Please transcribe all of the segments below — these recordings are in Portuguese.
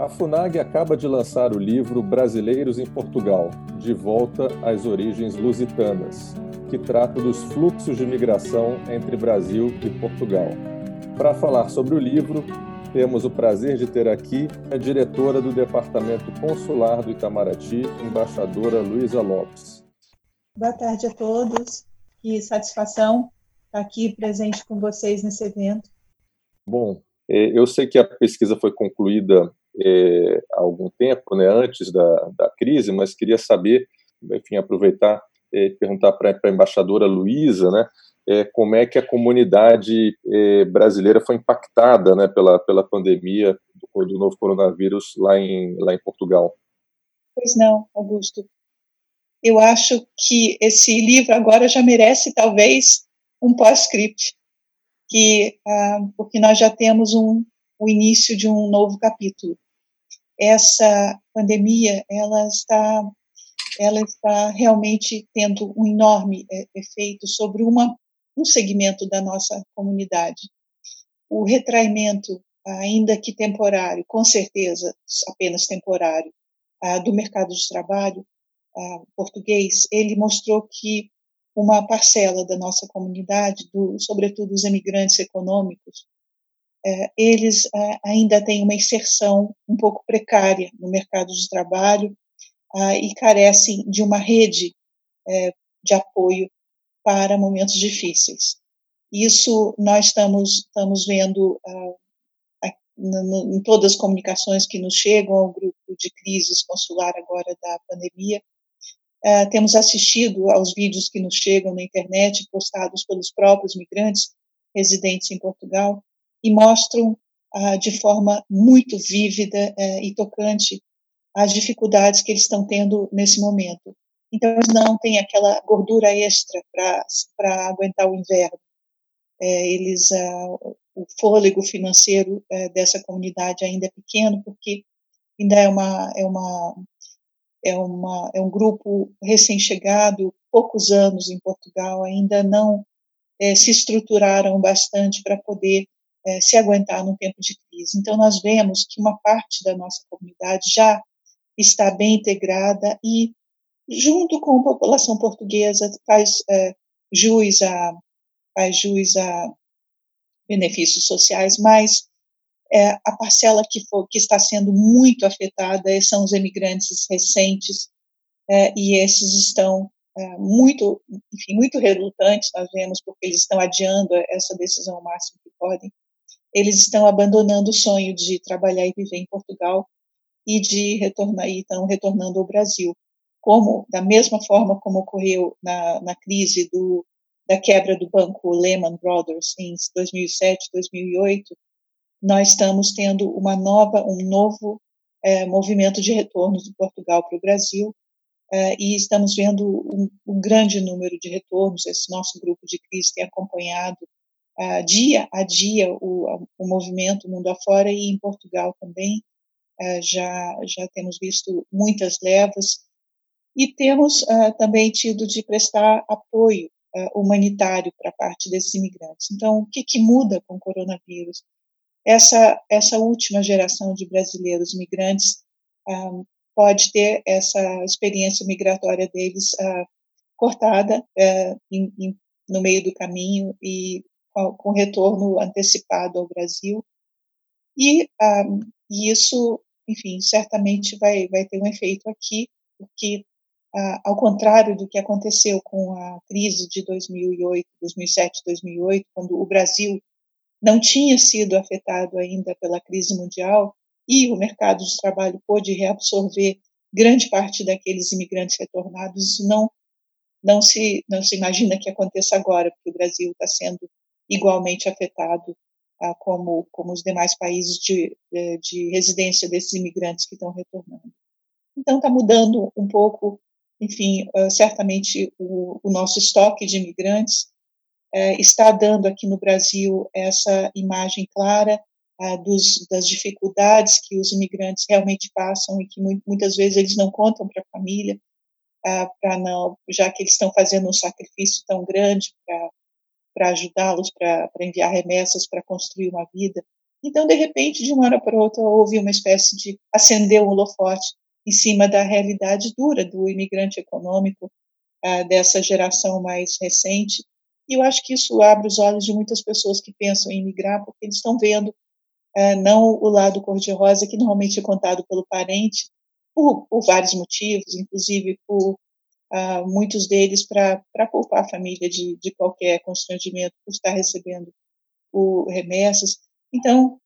A FUNAG acaba de lançar o livro Brasileiros em Portugal De Volta às Origens Lusitanas, que trata dos fluxos de migração entre Brasil e Portugal. Para falar sobre o livro, temos o prazer de ter aqui a diretora do Departamento Consular do Itamaraty, embaixadora Luísa Lopes. Boa tarde a todos. Que satisfação estar aqui presente com vocês nesse evento. Bom, é, eu sei que a pesquisa foi concluída é, há algum tempo, né, antes da, da crise, mas queria saber, enfim, aproveitar e é, perguntar para a embaixadora Luísa, né, é, como é que a comunidade brasileira foi impactada, né, pela, pela pandemia do, do, novo coronavírus lá em, lá em Portugal. Pois não, Augusto. Eu acho que esse livro agora já merece, talvez, um pós-script, ah, porque nós já temos um, o início de um novo capítulo. Essa pandemia, ela está, ela está realmente tendo um enorme é, efeito sobre uma, um segmento da nossa comunidade. O retraimento, ainda que temporário, com certeza apenas temporário, do mercado de trabalho português, ele mostrou que uma parcela da nossa comunidade, do, sobretudo os imigrantes econômicos, eles é, ainda têm uma inserção um pouco precária no mercado de trabalho ah, e carecem de uma rede é, de apoio para momentos difíceis. Isso nós estamos, estamos vendo ah, em todas as comunicações que nos chegam ao grupo de crises consular agora da pandemia. Ah, temos assistido aos vídeos que nos chegam na internet, postados pelos próprios migrantes residentes em Portugal, e mostram ah, de forma muito vívida eh, e tocante as dificuldades que eles estão tendo nesse momento. Então, eles não têm aquela gordura extra para aguentar o inverno. É, eles, ah, o fôlego financeiro é, dessa comunidade ainda é pequeno, porque ainda é uma, é uma, é uma, é um grupo recém-chegado, poucos anos em Portugal, ainda não é, se estruturaram bastante para poder é, se aguentar num tempo de crise. Então, nós vemos que uma parte da nossa comunidade já está bem integrada e, junto com a população portuguesa, faz é, jus a faz a benefícios sociais, mas é, a parcela que, for, que está sendo muito afetada são os emigrantes recentes é, e esses estão é, muito, enfim, muito relutantes, nós vemos, porque eles estão adiando essa decisão o máximo que podem, eles estão abandonando o sonho de trabalhar e viver em Portugal e de retornar e estão retornando ao Brasil. Como da mesma forma como ocorreu na, na crise do, da quebra do banco Lehman Brothers em 2007, 2008, nós estamos tendo uma nova, um novo é, movimento de retorno de Portugal para o Brasil é, e estamos vendo um, um, grande número de retornos. Esse nosso grupo de crise tem acompanhado uh, dia a dia o, o movimento mundo afora e em Portugal também uh, já já temos visto muitas levas e temos uh, também tido de prestar apoio humanitário para parte desses imigrantes. Então, o que, que muda com o coronavírus? Essa essa última geração de brasileiros migrantes um, pode ter essa experiência migratória deles cortada uh, em, em, no meio do caminho e com retorno antecipado ao Brasil. E, um, e isso, enfim, certamente vai, vai ter um efeito aqui, porque, uh, ao contrário do que aconteceu com a crise de 2008, 2007, 2008, quando o Brasil não tinha sido afetado ainda pela crise mundial e o mercado de trabalho pôde reabsorver grande parte daqueles imigrantes retornados, isso não não se não se imagina que aconteça agora, porque o Brasil está sendo igualmente afetado ah, como, como os demais países de, de residência desses imigrantes que estão retornando. Então, está mudando um pouco, enfim, uh, certamente o, o, nosso estoque de imigrantes uh, está dando aqui no Brasil essa imagem clara uh, dos, das dificuldades que os imigrantes realmente passam e que muitas vezes eles não contam para a família, para não, já que eles estão fazendo um sacrifício tão grande para para ajudá-los, para enviar remessas, para construir uma vida. Então, de repente, de uma hora para outra, houve uma espécie de acender um holofote em cima da realidade dura do imigrante econômico uh, dessa geração mais recente. E eu acho que isso abre os olhos de muitas pessoas que pensam em migrar, porque eles estão vendo uh, não o lado cor-de-rosa, que normalmente é contado pelo parente, por, por vários motivos, inclusive por uh, muitos deles para poupar a família de, de qualquer constrangimento por estar recebendo o remessas. Então,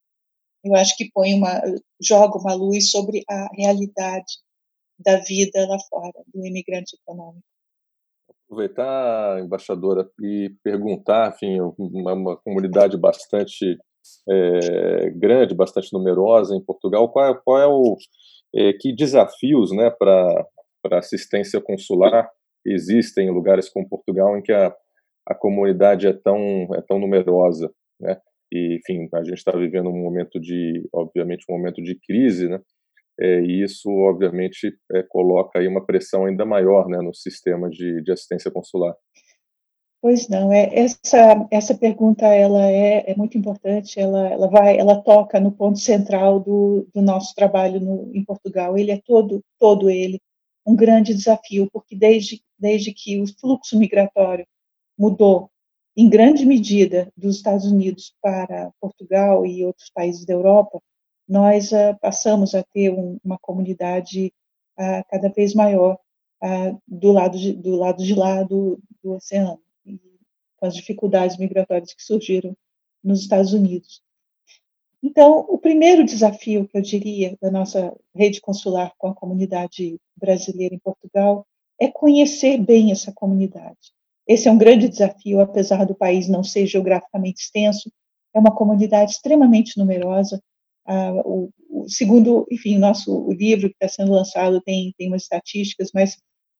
eu acho que põe uma, joga uma luz sobre a realidade da vida lá fora, do imigrante econômico. Aproveitar, embaixadora, e perguntar, enfim, uma, uma comunidade bastante é, grande, bastante numerosa em Portugal, qual, é, qual é o é, que desafios, né, para para assistência consular existem em lugares como Portugal em que a, a comunidade é tão é tão numerosa, né? E enfim, a gente está vivendo um momento de, obviamente, um momento de crise, né? É, e isso, obviamente, é, coloca aí uma pressão ainda maior, né, no sistema de, de assistência consular. Pois não, é, essa, essa pergunta ela é, é muito importante, ela, ela vai, ela toca no ponto central do, do nosso trabalho no, em Portugal, ele é todo, todo ele, um grande desafio, porque desde, desde que o fluxo migratório mudou em grande medida dos Estados Unidos para Portugal e outros países da Europa, nós uh, passamos a ter um, uma comunidade uh, cada vez maior uh, do lado de, do lado de lá do, do oceano, com as dificuldades migratórias que surgiram nos Estados Unidos. Então, o primeiro desafio que eu diria da nossa rede consular com a comunidade brasileira em Portugal é conhecer bem essa comunidade. Esse é um grande desafio, apesar do país não ser geograficamente extenso, é uma comunidade extremamente numerosa. Ah, o, o, segundo, enfim, nosso o livro que está sendo lançado tem, tem umas estatísticas, mas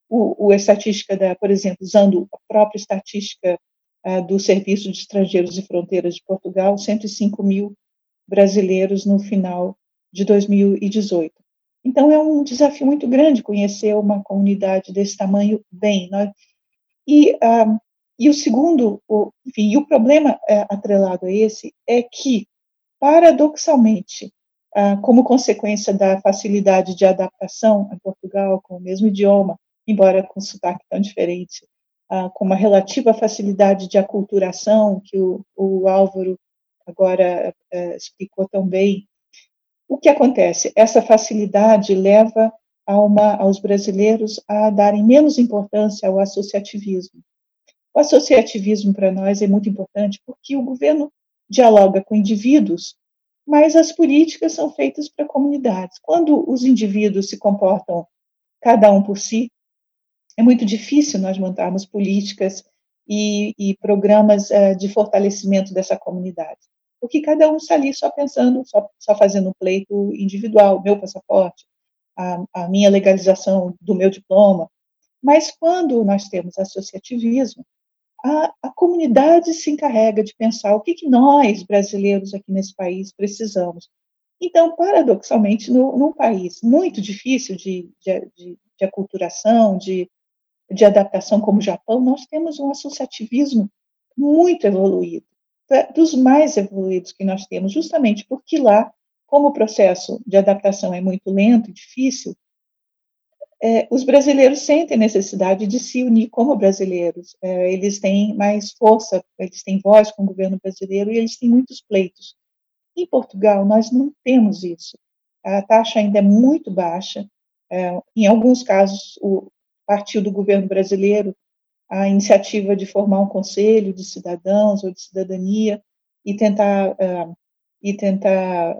o, o a estatística da, por exemplo, usando a própria estatística ah, do Serviço de Estrangeiros e Fronteiras de Portugal, 105 mil brasileiros no final de 2018. Então, é um desafio muito grande conhecer uma comunidade desse tamanho bem. Nós, e, uh, e o segundo, o, enfim, e o problema uh, atrelado a esse é que, paradoxalmente, uh, como consequência da facilidade de adaptação a Portugal com o mesmo idioma, embora com sotaque tão diferente, uh, com uma relativa facilidade de aculturação que o, o Álvaro agora uh, explicou tão bem. O que acontece? Essa facilidade leva uma, aos brasileiros a darem menos importância ao associativismo. O associativismo para nós é muito importante porque o governo dialoga com indivíduos, mas as políticas são feitas para comunidades. Quando os indivíduos se comportam cada um por si, é muito difícil nós montarmos políticas e, e programas uh, de fortalecimento dessa comunidade porque cada um está ali só pensando, só, só fazendo um pleito individual, meu passaporte, a, a minha legalização do meu diploma. Mas quando nós temos associativismo, a, a, comunidade se encarrega de pensar o que, que, nós, brasileiros aqui nesse país, precisamos. Então, paradoxalmente, no, num país muito difícil de, de, de, de aculturação, de, de adaptação como o Japão, nós temos um associativismo muito evoluído dos mais evoluídos que nós temos, justamente porque lá, como o processo de adaptação é muito lento e difícil, é, os brasileiros sentem necessidade de se unir como brasileiros. É, eles têm mais força, eles têm voz com o governo brasileiro e eles têm muitos pleitos. Em Portugal, nós não temos isso. A taxa ainda é muito baixa. É, em alguns casos, o partiu do governo brasileiro a iniciativa de formar um conselho de cidadãos ou de cidadania e tentar uh, e tentar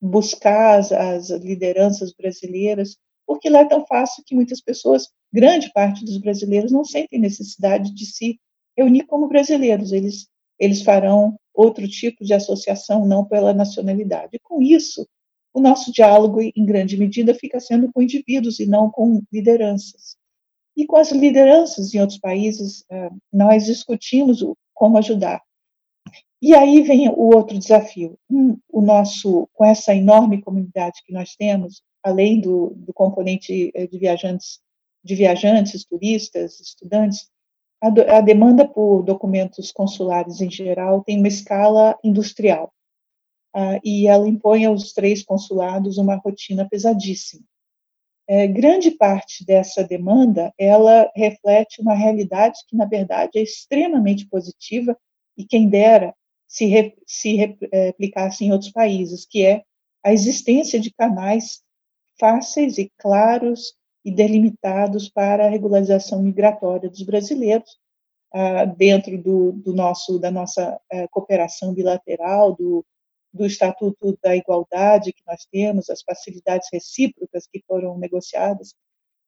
buscar as, as, lideranças brasileiras, porque lá é tão fácil que muitas pessoas, grande parte dos brasileiros, não sentem necessidade de se reunir como brasileiros. Eles eles farão outro tipo de associação, não pela nacionalidade. com isso, o nosso diálogo, em grande medida, fica sendo com indivíduos e não com lideranças. E com as lideranças em outros países, eh, nós discutimos como ajudar. E aí vem o outro desafio. o nosso, com essa enorme comunidade que nós temos, além do, do componente eh, de viajantes, de viajantes, turistas, estudantes, a, a demanda por documentos consulares em geral tem uma escala industrial. uh, e ela impõe aos três consulados uma rotina pesadíssima. É, grande parte dessa demanda, ela reflete uma realidade que, na verdade, é extremamente positiva e quem dera se, re, se replicasse em outros países, que é a existência de canais fáceis e claros e delimitados para a regularização migratória dos brasileiros, ah, dentro do, do, nosso da nossa eh, cooperação bilateral, do, do Estatuto da Igualdade que nós temos, as facilidades recíprocas que foram negociadas.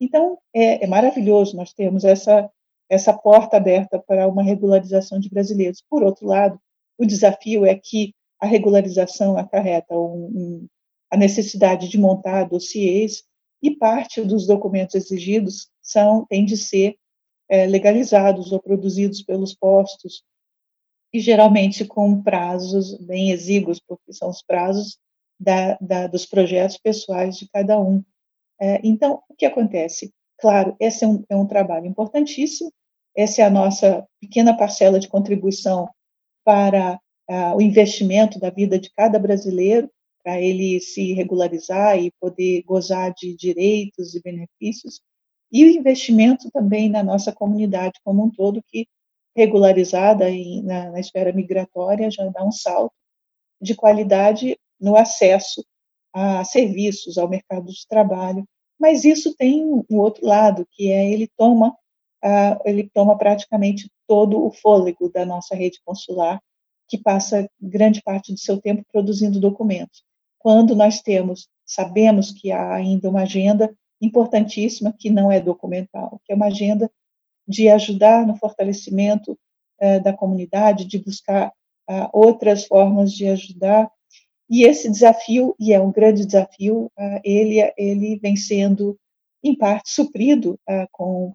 Então, é, é maravilhoso nós termos essa, essa porta aberta para uma regularização de brasileiros. Por outro lado, o desafio é que a regularização acarreta um, um, a necessidade de montar dossiês e parte dos documentos exigidos são tem de ser é, legalizados ou produzidos pelos postos e geralmente com prazos bem exíguos, porque são os prazos da, da, dos projetos pessoais de cada um. É, então, o que acontece? Claro, esse é um, é um trabalho importantíssimo, essa é a nossa pequena parcela de contribuição para o investimento da vida de cada brasileiro, para ele se regularizar e poder gozar de direitos e benefícios, e o investimento também na nossa comunidade como um todo, que regularizada em, na, na esfera migratória já dá um salto de qualidade no acesso a serviços, ao mercado de trabalho. Mas isso tem um outro lado, que é ele toma, uh, ele toma praticamente todo o fôlego da nossa rede consular, que passa grande parte do seu tempo produzindo documentos. Quando nós temos, sabemos que há ainda uma agenda importantíssima que não é documental, que é uma agenda de ajudar no fortalecimento uh, da comunidade, de buscar uh, outras formas de ajudar. E esse desafio, e é um grande desafio, uh, ele, ele vem sendo, em parte, suprido com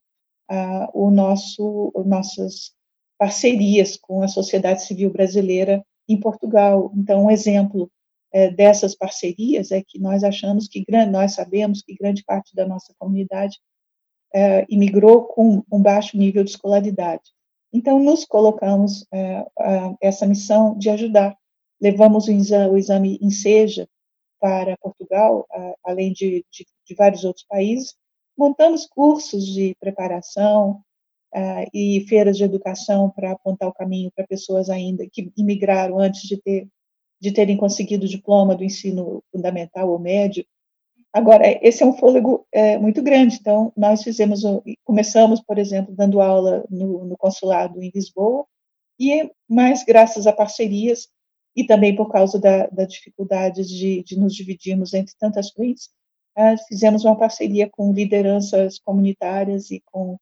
o nosso, nossas parcerias com a sociedade civil brasileira em Portugal. Então, um exemplo é, dessas parcerias é que nós achamos que nós sabemos que grande parte da nossa comunidade é, imigrou com um baixo nível de escolaridade. Então, nos colocamos é, essa missão de ajudar. Levamos o exame, o exame Seja para Portugal, além de, de, de, vários outros países. Montamos cursos de preparação e feiras de educação para apontar o caminho para pessoas ainda que imigraram antes de, ter, de terem conseguido o diploma do ensino fundamental ou médio Agora, esse é um fôlego é, muito grande, então nós fizemos, começamos, por exemplo, dando aula no, no consulado em Lisboa, e mais graças a parcerias e também por causa da, da dificuldade de, de, nos dividirmos entre tantas frentes, é, fizemos uma parceria com lideranças comunitárias e com,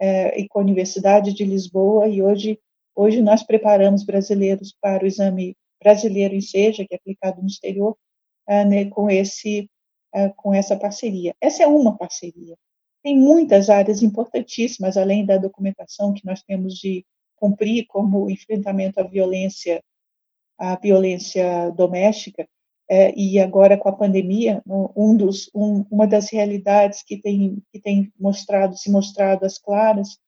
é, e com a Universidade de Lisboa, e hoje, hoje nós preparamos brasileiros para o exame brasileiro em SEJA, que é aplicado no exterior, é, né, com esse uh, com essa parceria. Essa é uma parceria. Tem muitas áreas importantíssimas, além da documentação que nós temos de cumprir, como enfrentamento à violência, à violência doméstica, é, e agora com a pandemia, um dos, um, uma das realidades que tem, que tem mostrado, se mostrado às claras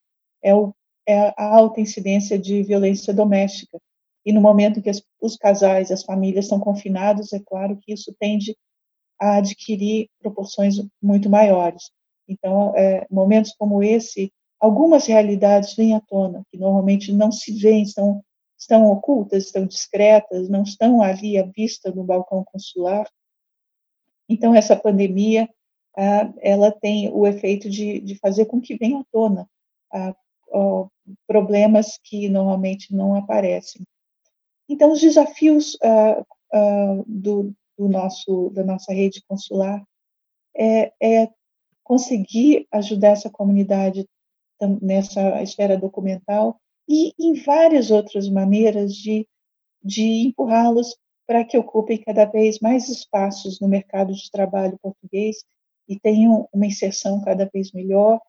é, o, é a alta incidência de violência doméstica. E no momento que os casais, as famílias estão confinados, é claro que isso tende a adquirir proporções muito maiores. Então, é, momentos como esse, algumas realidades vêm à tona, que normalmente não se veem, estão, estão ocultas, estão discretas, não estão ali à vista no balcão consular. Então, essa pandemia, ela tem o efeito de, de fazer com que venham à tona problemas que normalmente não aparecem. Então, os desafios ah, do, do nosso, da nossa rede consular, é, é conseguir ajudar essa comunidade nessa esfera documental e em várias outras maneiras de, de empurrá-los para que ocupem cada vez mais espaços no mercado de trabalho português e tenham uma inserção cada vez melhor.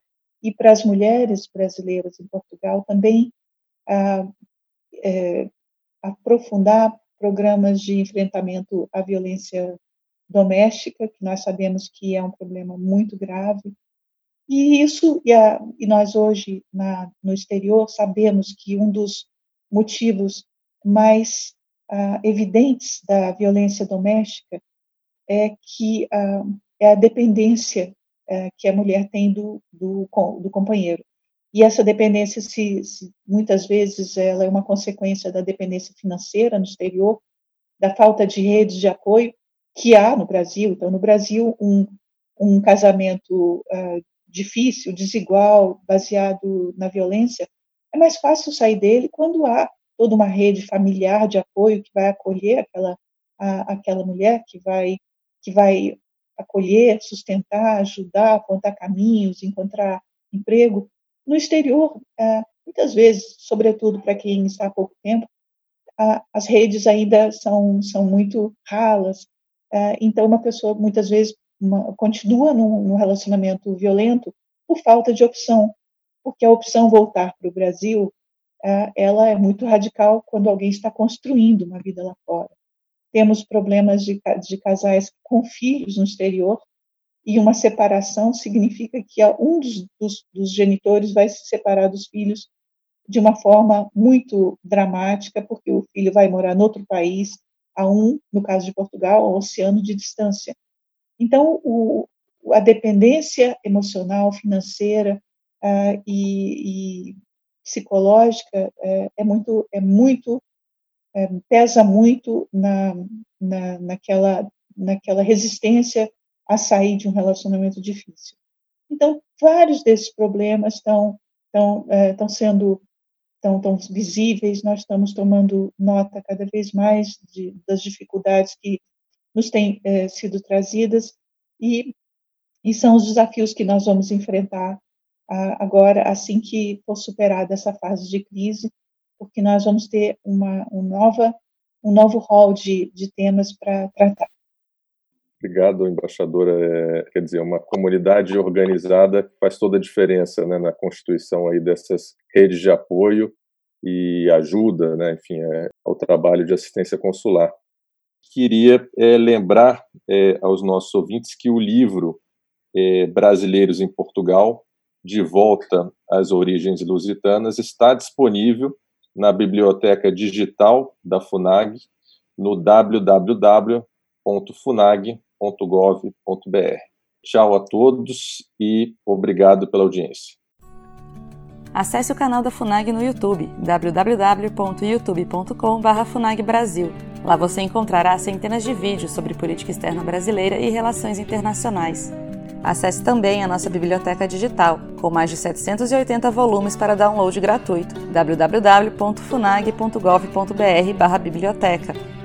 E para as mulheres brasileiras em Portugal também ah, é, aprofundar programas de enfrentamento à violência doméstica, que nós sabemos que é um problema muito grave. E isso, e, a, e nós hoje na, no exterior sabemos que um dos motivos mais ah, evidentes da violência doméstica é que ah, é a dependência é, que a mulher tem do, do, do companheiro. E essa dependência, se, se, muitas vezes, ela é uma consequência da dependência financeira no exterior, da falta de redes de apoio que há no Brasil. Então, no Brasil, um, um casamento uh, difícil, desigual, baseado na violência, é mais fácil sair dele quando há toda uma rede familiar de apoio que vai acolher aquela, a, aquela mulher, que vai, que vai acolher, sustentar, ajudar, apontar caminhos, encontrar emprego. No exterior, é, muitas vezes, sobretudo para quem está há pouco tempo, as redes ainda são, são muito ralas, é, então uma pessoa muitas vezes uma, continua num, relacionamento violento por falta de opção, porque a opção voltar para o Brasil, é, ela é muito radical quando alguém está construindo uma vida lá fora. Temos problemas de, de casais com filhos no exterior, e uma separação significa que um dos, dos, dos, genitores vai se separar dos filhos de uma forma muito dramática, porque o filho vai morar em outro país, a um, no caso de Portugal, um oceano de distância. Então, o, a dependência emocional, financeira uh, e, e, psicológica é, é muito, é muito é, pesa muito na, na, naquela, naquela resistência a sair de um relacionamento difícil. Então, vários desses problemas estão, estão, é, sendo tão, tão visíveis, nós estamos tomando nota cada vez mais de, das dificuldades que nos têm é, sido trazidas e, e são os desafios que nós vamos enfrentar a, agora, assim que for superada essa fase de crise, porque nós vamos ter uma, um, nova, um novo rol de, de temas para tratar. Obrigado, embaixadora. É, quer dizer, uma comunidade organizada faz toda a diferença né, na constituição aí dessas redes de apoio e ajuda, né, enfim, é, ao trabalho de assistência consular. Queria é, lembrar é, aos nossos ouvintes que o livro é, Brasileiros em Portugal, De Volta às Origens Lusitanas, está disponível na biblioteca digital da FUNAG no www.funag.gov.br. Tchau a todos e obrigado pela audiência. Acesse o canal da FUNAG no YouTube, www.youtube.com/funagbrasil. Lá você encontrará centenas de vídeos sobre política externa brasileira e relações internacionais. Acesse também a nossa biblioteca digital, com mais de 780 volumes para download gratuito, www.funag.gov.br/biblioteca.